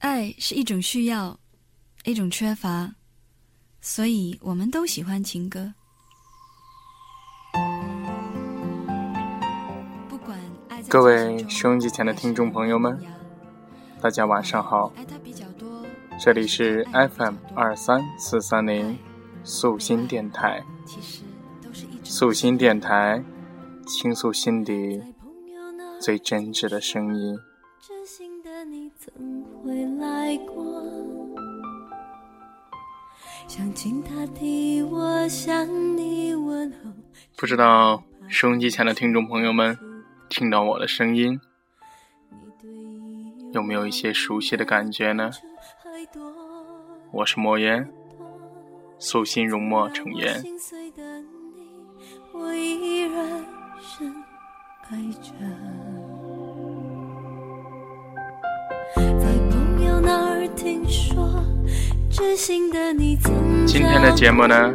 爱是一种需要，一种缺乏，所以我们都喜欢情歌。各位收音机前的听众朋友们大家晚上好，这里是 FM 二三四三零素心电台，素心电台倾诉心底最真挚的声音。知心的你曾回来过，想请他替我向你问候。不知道收音机前的听众朋友们听到我的声音，有没有一些熟悉的感觉呢？我是莫言，素心容墨成烟。我依然深爱着。今天的节目呢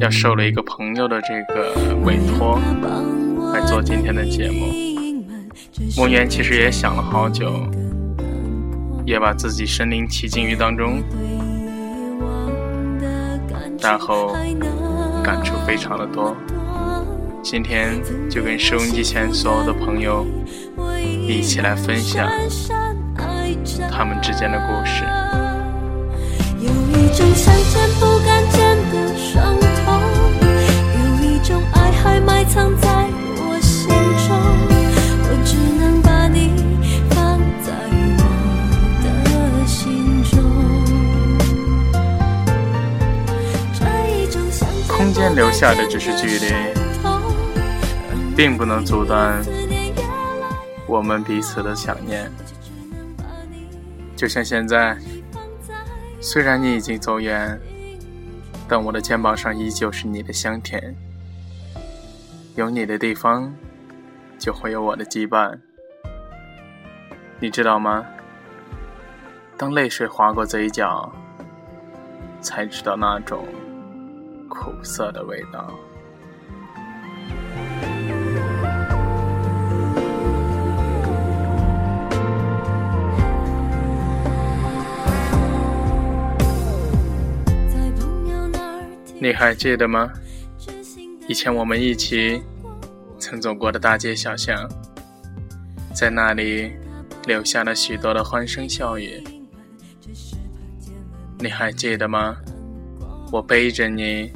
要受了一个朋友的这个委托，来做今天的节目。梦言其实也想了好久，也把自己身临其境于当中，然后感触非常的多。今天就跟收音机前所有的朋友一起来分享他们之间的故事。有一种想见不敢见的伤痛，有一种爱还埋藏在我心中，我只能把你放在我的心中。这一种想见不敢空间留下的只是距离见的痛并不能阻断我们彼此的想念。就像现，在虽然你已经走远，但我的肩膀上依旧是你的香甜。有你的地方，就会有我的羁绊。你知道吗？当泪水划过嘴角，才知道那种苦涩的味道。你还记得吗？以前我们一起曾走过的大街小巷，在那里留下了许多的欢声笑语。你还记得吗？我背着你，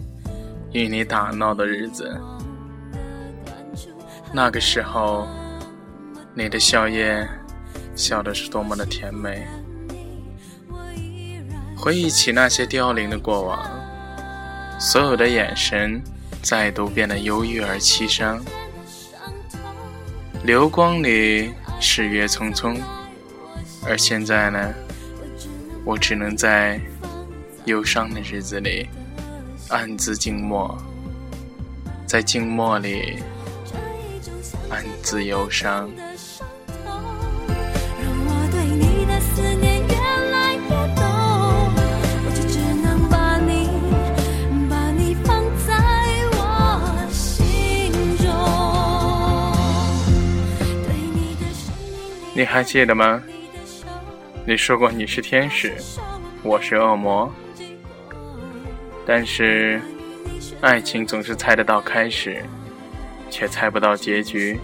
与你打闹的日子。那个时候，你的笑靥笑的是多么的甜美。回忆起那些凋零的过往，所有的眼神再度变得忧郁而凄伤。流光里，逝月匆匆，而现在呢，我只能在忧伤的日子里暗自静默，在静默里暗自忧伤。你还记得吗？你说过你是天使，我是恶魔，但是爱情总是猜得到开始，却猜不到结局，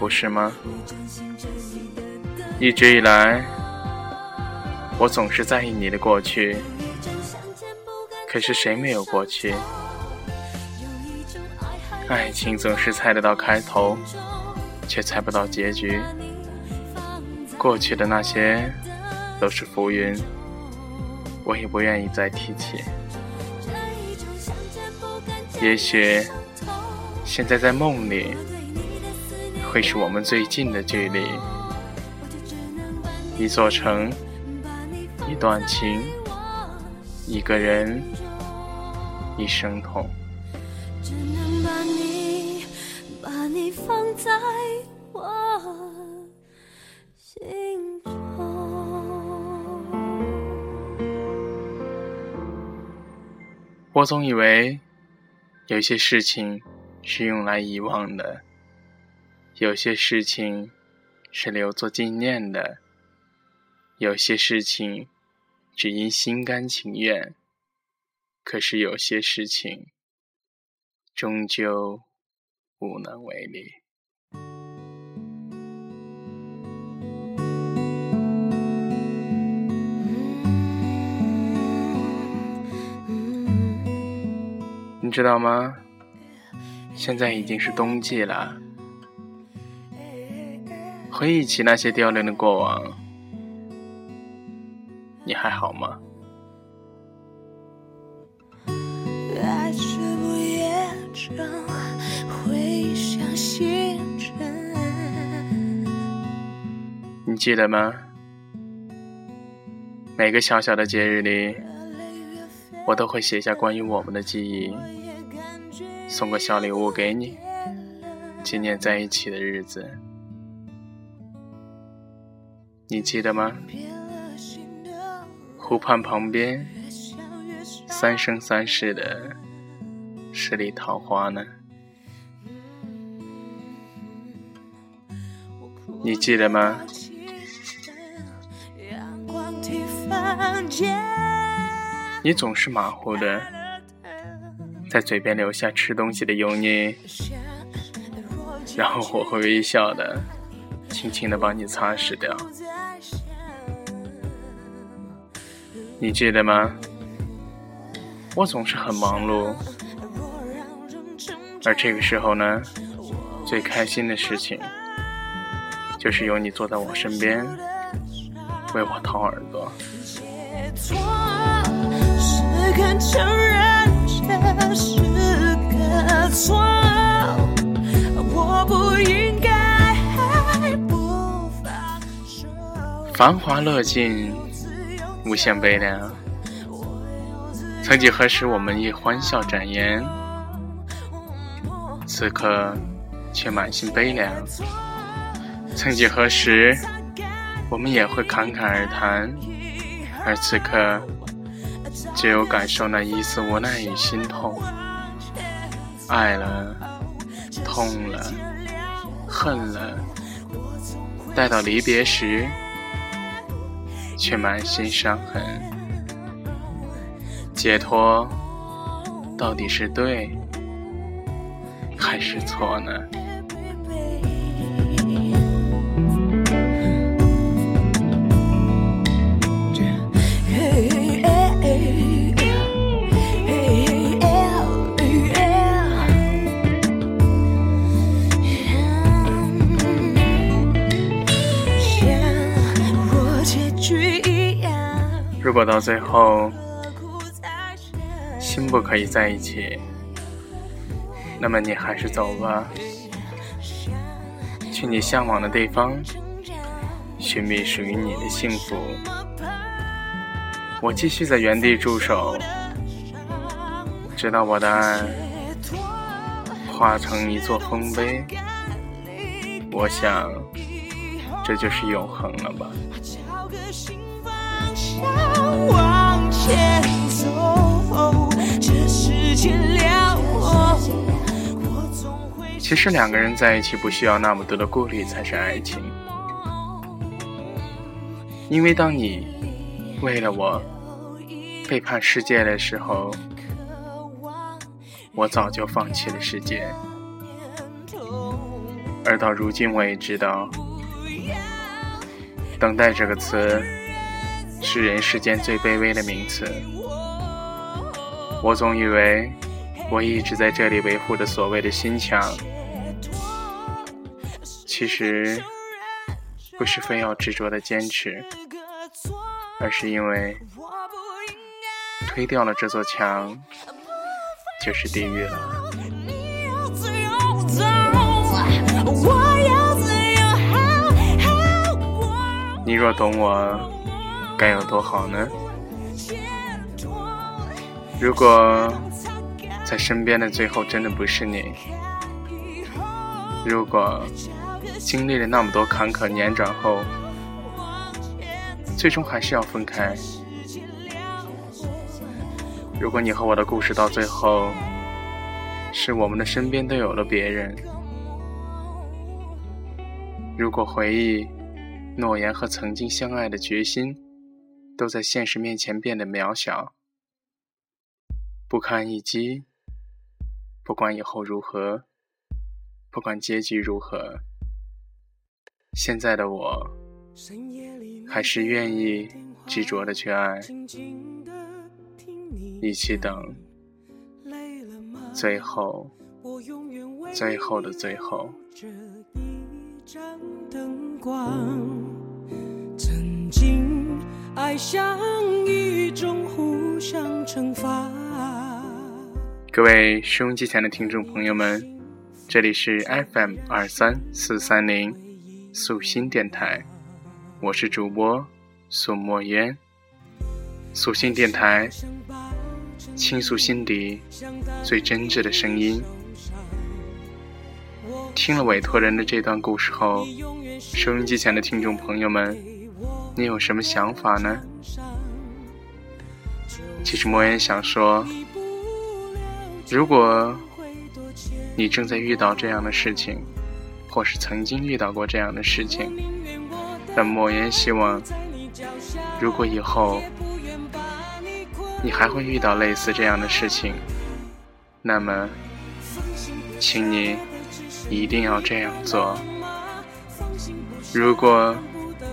不是吗？一直以来，我总是在意你的过去，可是谁没有过去？爱情总是猜得到开头，却猜不到结局。过去的那些都是浮云，我也不愿意再提起。也许现在在梦里，会是我们最近的距离。一座城，一段情，一个人，一声痛。只能把你把你放在我总以为，有些事情是用来遗忘的，有些事情是留作纪念的。有些事情只因心甘情愿，可是有些事情终究无能为力。你知道吗？现在已经是冬季了，回忆起那些凋零的过往，你还好吗？你记得吗？每个小小的节日里，我都会写下关于我们的记忆。送个小礼物给你，纪念在一起的日子，你记得吗？湖畔旁边，三生三世的十里桃花呢？你记得吗？你总是马虎的。在嘴边留下吃东西的油腻，然后我会微笑的，轻轻的帮你擦拭掉。你记得吗？我总是很忙碌，而这个时候呢，最开心的事情，就是有你坐在我身边，为我掏耳朵。繁华落尽，无限悲凉。曾几何时，我们亦欢笑展颜，此刻却满心悲凉。曾几何时，我们也会侃侃而谈，而此刻。只有感受那一丝无奈与心痛，爱了，痛了，恨了，待到离别时，却满心伤痕。解脱到底是对还是错呢？如果到最后心不可以在一起，那么你还是走吧，去你向往的地方，寻觅属于你的幸福。我继续在原地驻守，直到我的爱化成一座丰碑。我想，这就是永恒了吧。往前走，其实两个人在一起不需要那么多的顾虑才是爱情，因为当你为了我背叛世界的时候，我早就放弃了世界，而到如今我也知道，等待这个词。是人世间最卑微的名词。我总以为我一直在这里维护着所谓的心墙，其实不是非要执着的坚持，而是因为推掉了这座墙，就是地狱了。你若懂我。该有多好呢？如果在身边的最后真的不是你，如果经历了那么多坎坷辗转后，最终还是要分开，如果你和我的故事到最后是我们的身边都有了别人，如果回忆诺言和曾经相爱的决心，都在现实面前变得渺小，不堪一击。不管以后如何，不管结局如何，现在的我，还是愿意执着的去爱，一起等，最后，最后的最后。曾经爱像一种互相惩罚。各位收音机前的听众朋友们，这里是 FM 二三四三零素心电台，我是主播苏墨烟。素心电台，倾诉心底最真挚的声音。听了委托人的这段故事后，收音机前的听众朋友们，你有什么想法呢？其实莫言想说，如果你正在遇到这样的事情，或是曾经遇到过这样的事情，但莫言希望，如果以后你还会遇到类似这样的事情，那么，请你。一定要这样做。如果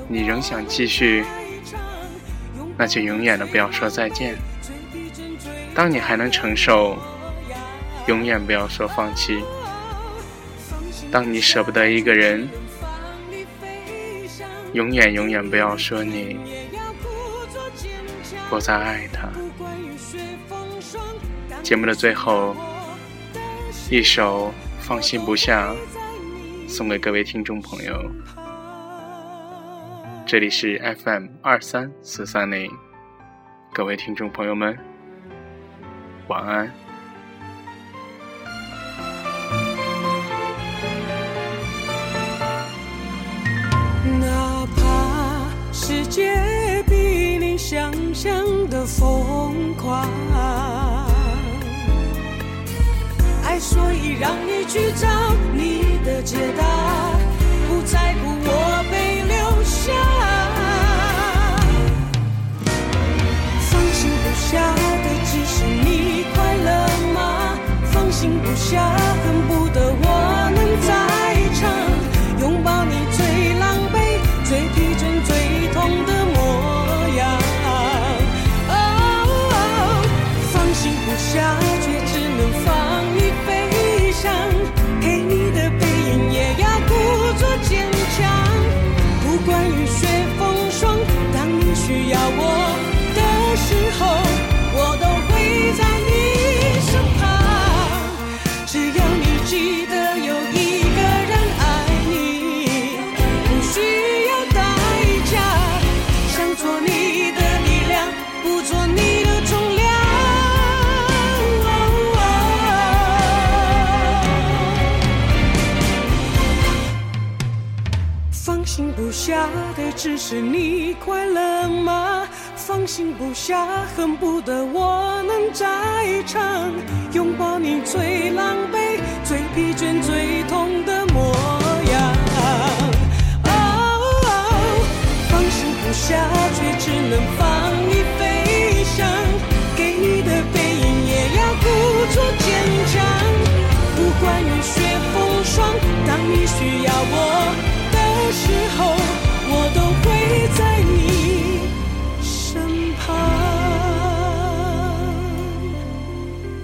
你仍想继续，那就永远的不要说再见。当你还能承受，永远不要说放弃。当你舍不得一个人，永远永远不要说你不再爱他。节目的最后，一首。放心不下，送给各位听众朋友。这里是 FM 二三四三零，各位听众朋友们，晚安。哪怕世界比你想象的疯狂。爱所以让你去找你的解答，心怕的只是你快乐吗？放心不下，恨不得我能再唱，拥抱你最狼狈、最疲倦、最